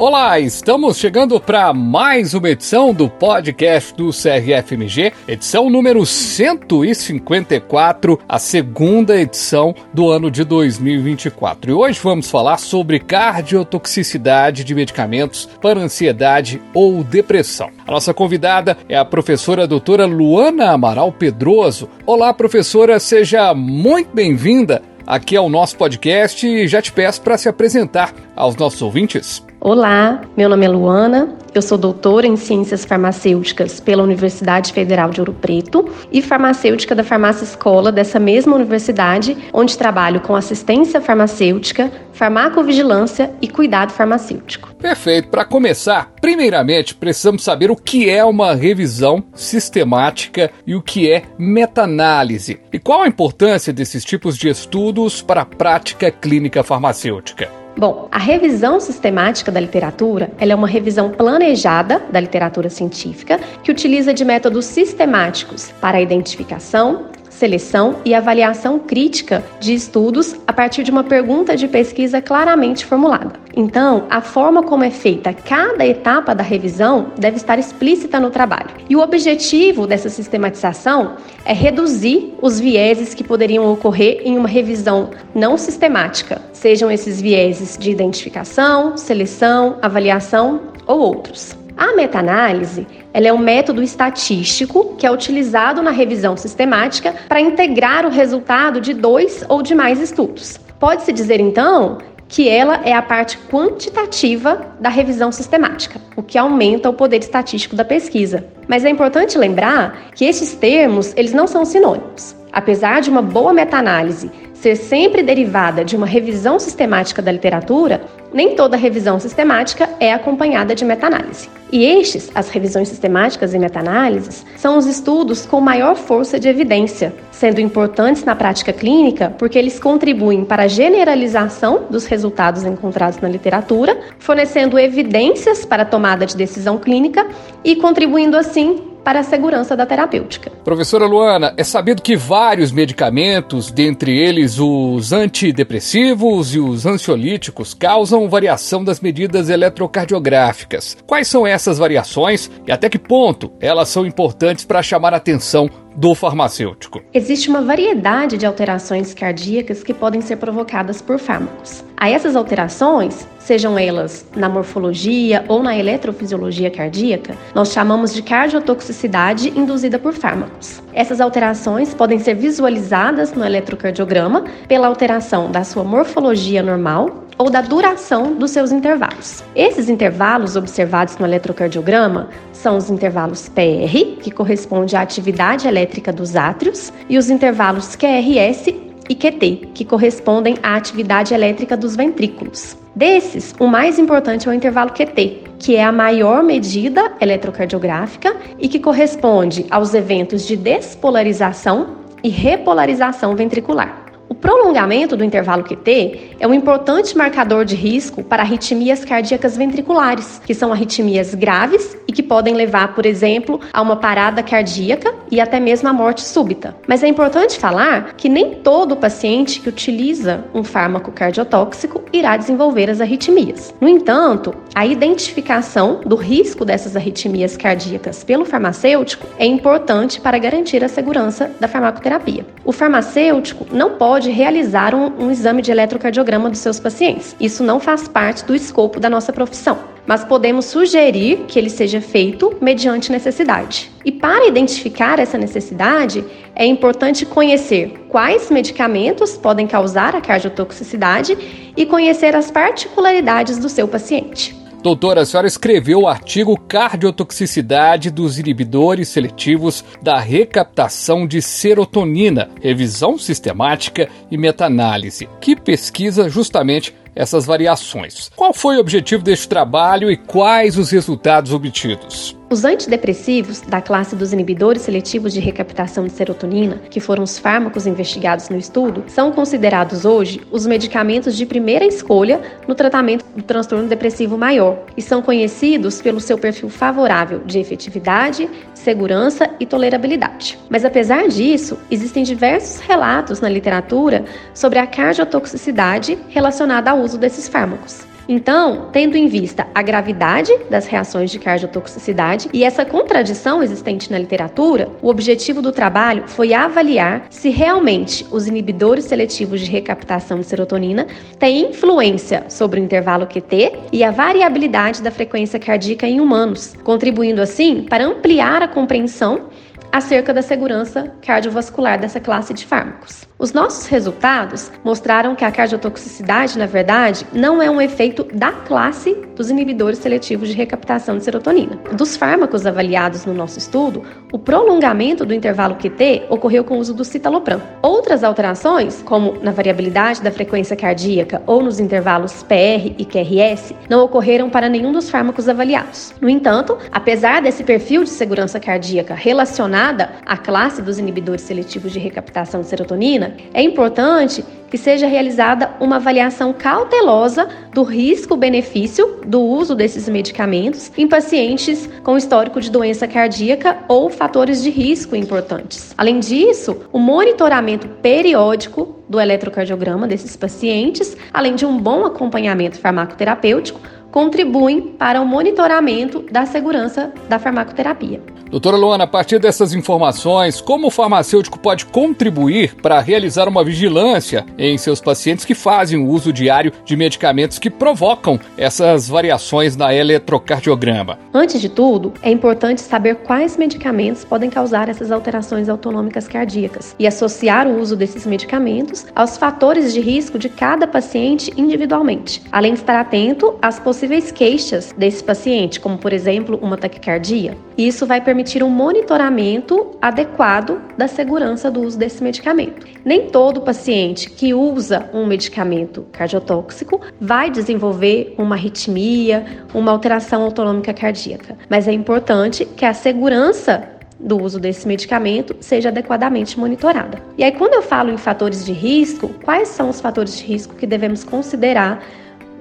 Olá, estamos chegando para mais uma edição do podcast do CRFMG, edição número 154, a segunda edição do ano de 2024. E hoje vamos falar sobre cardiotoxicidade de medicamentos para ansiedade ou depressão. A nossa convidada é a professora doutora Luana Amaral Pedroso. Olá, professora, seja muito bem-vinda aqui ao nosso podcast e já te peço para se apresentar aos nossos ouvintes. Olá, meu nome é Luana, eu sou doutora em Ciências Farmacêuticas pela Universidade Federal de Ouro Preto e farmacêutica da Farmácia Escola dessa mesma universidade, onde trabalho com assistência farmacêutica, farmacovigilância e cuidado farmacêutico. Perfeito. Para começar, primeiramente precisamos saber o que é uma revisão sistemática e o que é meta-análise e qual a importância desses tipos de estudos para a prática clínica farmacêutica. Bom, a revisão sistemática da literatura é uma revisão planejada da literatura científica que utiliza de métodos sistemáticos para a identificação, seleção e avaliação crítica de estudos a partir de uma pergunta de pesquisa claramente formulada. Então, a forma como é feita cada etapa da revisão deve estar explícita no trabalho. E o objetivo dessa sistematização é reduzir os vieses que poderiam ocorrer em uma revisão não sistemática, sejam esses vieses de identificação, seleção, avaliação ou outros. A meta-análise é um método estatístico que é utilizado na revisão sistemática para integrar o resultado de dois ou de mais estudos. Pode-se dizer, então, que ela é a parte quantitativa da revisão sistemática, o que aumenta o poder estatístico da pesquisa. Mas é importante lembrar que esses termos, eles não são sinônimos. Apesar de uma boa meta-análise ser sempre derivada de uma revisão sistemática da literatura, nem toda revisão sistemática é acompanhada de meta-análise. E estes, as revisões sistemáticas e meta-análises, são os estudos com maior força de evidência, sendo importantes na prática clínica porque eles contribuem para a generalização dos resultados encontrados na literatura, fornecendo evidências para a tomada de decisão clínica e contribuindo assim para a segurança da terapêutica. Professora Luana, é sabido que vários medicamentos, dentre eles os antidepressivos e os ansiolíticos, causam variação das medidas eletrocardiográficas. Quais são essas variações e até que ponto elas são importantes para chamar a atenção do farmacêutico? Existe uma variedade de alterações cardíacas que podem ser provocadas por fármacos. A essas alterações, sejam elas na morfologia ou na eletrofisiologia cardíaca, nós chamamos de cardiotoxicidade induzida por fármacos. Essas alterações podem ser visualizadas no eletrocardiograma pela alteração da sua morfologia normal ou da duração dos seus intervalos. Esses intervalos observados no eletrocardiograma são os intervalos PR, que corresponde à atividade elétrica dos átrios, e os intervalos QRS e QT, que correspondem à atividade elétrica dos ventrículos. Desses, o mais importante é o intervalo QT, que é a maior medida eletrocardiográfica e que corresponde aos eventos de despolarização e repolarização ventricular. Prolongamento do intervalo QT é um importante marcador de risco para arritmias cardíacas ventriculares, que são arritmias graves e que podem levar, por exemplo, a uma parada cardíaca e até mesmo a morte súbita. Mas é importante falar que nem todo paciente que utiliza um fármaco cardiotóxico irá desenvolver as arritmias. No entanto, a identificação do risco dessas arritmias cardíacas pelo farmacêutico é importante para garantir a segurança da farmacoterapia. O farmacêutico não pode pode realizar um, um exame de eletrocardiograma dos seus pacientes. Isso não faz parte do escopo da nossa profissão mas podemos sugerir que ele seja feito mediante necessidade. E para identificar essa necessidade, é importante conhecer quais medicamentos podem causar a cardiotoxicidade e conhecer as particularidades do seu paciente. Doutora, a senhora escreveu o artigo Cardiotoxicidade dos inibidores seletivos da recaptação de serotonina, revisão sistemática e meta-análise, que pesquisa justamente essas variações. Qual foi o objetivo deste trabalho e quais os resultados obtidos? Os antidepressivos, da classe dos inibidores seletivos de recaptação de serotonina, que foram os fármacos investigados no estudo, são considerados hoje os medicamentos de primeira escolha no tratamento do transtorno depressivo maior e são conhecidos pelo seu perfil favorável de efetividade, segurança e tolerabilidade. Mas apesar disso, existem diversos relatos na literatura sobre a cardiotoxicidade relacionada ao uso desses fármacos. Então, tendo em vista a gravidade das reações de cardiotoxicidade e essa contradição existente na literatura, o objetivo do trabalho foi avaliar se realmente os inibidores seletivos de recaptação de serotonina têm influência sobre o intervalo QT e a variabilidade da frequência cardíaca em humanos, contribuindo assim para ampliar a compreensão acerca da segurança cardiovascular dessa classe de fármacos. Os nossos resultados mostraram que a cardiotoxicidade, na verdade, não é um efeito da classe dos inibidores seletivos de recaptação de serotonina. Dos fármacos avaliados no nosso estudo, o prolongamento do intervalo QT ocorreu com o uso do citalopram. Outras alterações, como na variabilidade da frequência cardíaca ou nos intervalos PR e QRS, não ocorreram para nenhum dos fármacos avaliados. No entanto, apesar desse perfil de segurança cardíaca relacionada à classe dos inibidores seletivos de recaptação de serotonina, é importante que seja realizada uma avaliação cautelosa do risco-benefício do uso desses medicamentos em pacientes com histórico de doença cardíaca ou fatores de risco importantes. Além disso, o monitoramento periódico do eletrocardiograma desses pacientes, além de um bom acompanhamento farmacoterapêutico, contribuem para o monitoramento da segurança da farmacoterapia. Doutora Luana, a partir dessas informações, como o farmacêutico pode contribuir para realizar uma vigilância em seus pacientes que fazem o uso diário de medicamentos que provocam essas variações na eletrocardiograma? Antes de tudo, é importante saber quais medicamentos podem causar essas alterações autonômicas cardíacas e associar o uso desses medicamentos aos fatores de risco de cada paciente individualmente, além de estar atento às possíveis queixas desse paciente, como por exemplo uma taquicardia. Isso vai permitir um monitoramento adequado da segurança do uso desse medicamento. Nem todo paciente que usa um medicamento cardiotóxico vai desenvolver uma arritmia, uma alteração autonômica cardíaca, mas é importante que a segurança do uso desse medicamento seja adequadamente monitorada. E aí, quando eu falo em fatores de risco, quais são os fatores de risco que devemos considerar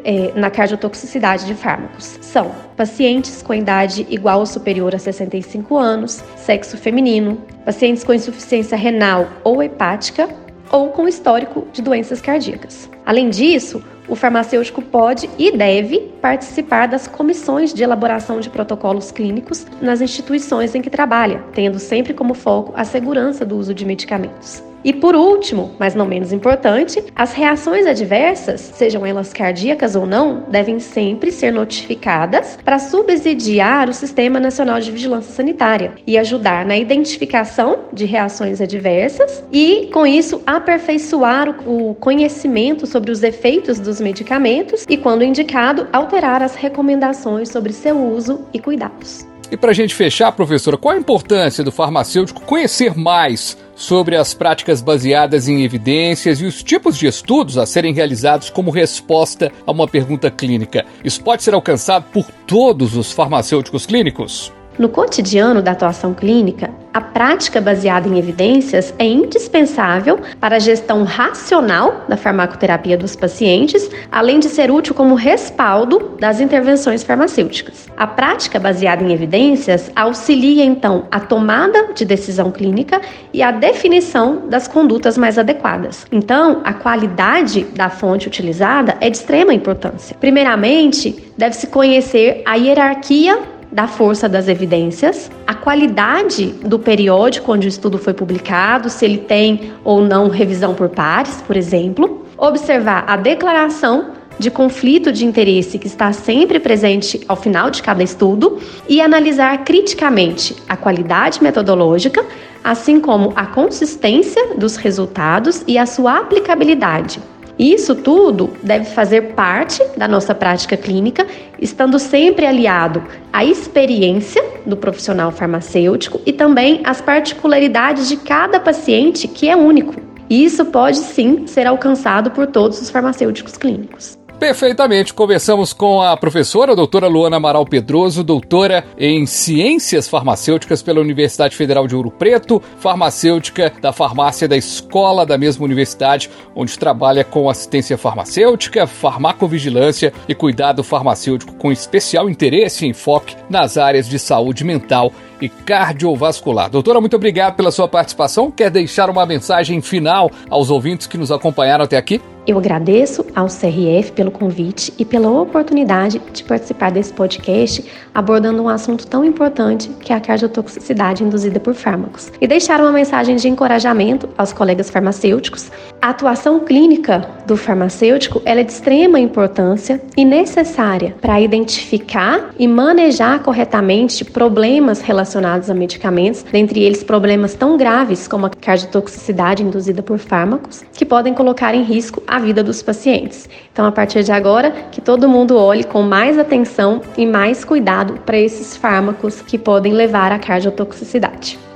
é, na cardiotoxicidade de fármacos são pacientes com idade igual ou superior a 65 anos, sexo feminino, pacientes com insuficiência renal ou hepática ou com histórico de doenças cardíacas. Além disso, o farmacêutico pode e deve participar das comissões de elaboração de protocolos clínicos nas instituições em que trabalha, tendo sempre como foco a segurança do uso de medicamentos. E por último, mas não menos importante, as reações adversas, sejam elas cardíacas ou não, devem sempre ser notificadas para subsidiar o Sistema Nacional de Vigilância Sanitária e ajudar na identificação de reações adversas e, com isso, aperfeiçoar o conhecimento sobre os efeitos dos medicamentos e, quando indicado, alterar as recomendações sobre seu uso e cuidados. E para a gente fechar, professora, qual a importância do farmacêutico conhecer mais sobre as práticas baseadas em evidências e os tipos de estudos a serem realizados como resposta a uma pergunta clínica? Isso pode ser alcançado por todos os farmacêuticos clínicos? No cotidiano da atuação clínica, a prática baseada em evidências é indispensável para a gestão racional da farmacoterapia dos pacientes, além de ser útil como respaldo das intervenções farmacêuticas. A prática baseada em evidências auxilia então a tomada de decisão clínica e a definição das condutas mais adequadas. Então, a qualidade da fonte utilizada é de extrema importância. Primeiramente, deve-se conhecer a hierarquia da força das evidências, a qualidade do periódico onde o estudo foi publicado, se ele tem ou não revisão por pares, por exemplo, observar a declaração de conflito de interesse que está sempre presente ao final de cada estudo e analisar criticamente a qualidade metodológica, assim como a consistência dos resultados e a sua aplicabilidade isso tudo deve fazer parte da nossa prática clínica, estando sempre aliado à experiência do profissional farmacêutico e também às particularidades de cada paciente, que é único. E isso pode sim ser alcançado por todos os farmacêuticos clínicos. Perfeitamente. Conversamos com a professora a doutora Luana Amaral Pedroso, doutora em Ciências Farmacêuticas pela Universidade Federal de Ouro Preto, farmacêutica da farmácia da escola da mesma universidade, onde trabalha com assistência farmacêutica, farmacovigilância e cuidado farmacêutico com especial interesse e enfoque nas áreas de saúde mental e cardiovascular. Doutora, muito obrigado pela sua participação. Quer deixar uma mensagem final aos ouvintes que nos acompanharam até aqui? Eu agradeço ao CRF pelo convite e pela oportunidade de participar desse podcast abordando um assunto tão importante que é a cardiotoxicidade induzida por fármacos. E deixar uma mensagem de encorajamento aos colegas farmacêuticos. A atuação clínica do farmacêutico é de extrema importância e necessária para identificar e manejar corretamente problemas relacionados a medicamentos, dentre eles problemas tão graves como a cardiotoxicidade induzida por fármacos, que podem colocar em risco a vida dos pacientes. Então, a partir de agora, que todo mundo olhe com mais atenção e mais cuidado para esses fármacos que podem levar à cardiotoxicidade.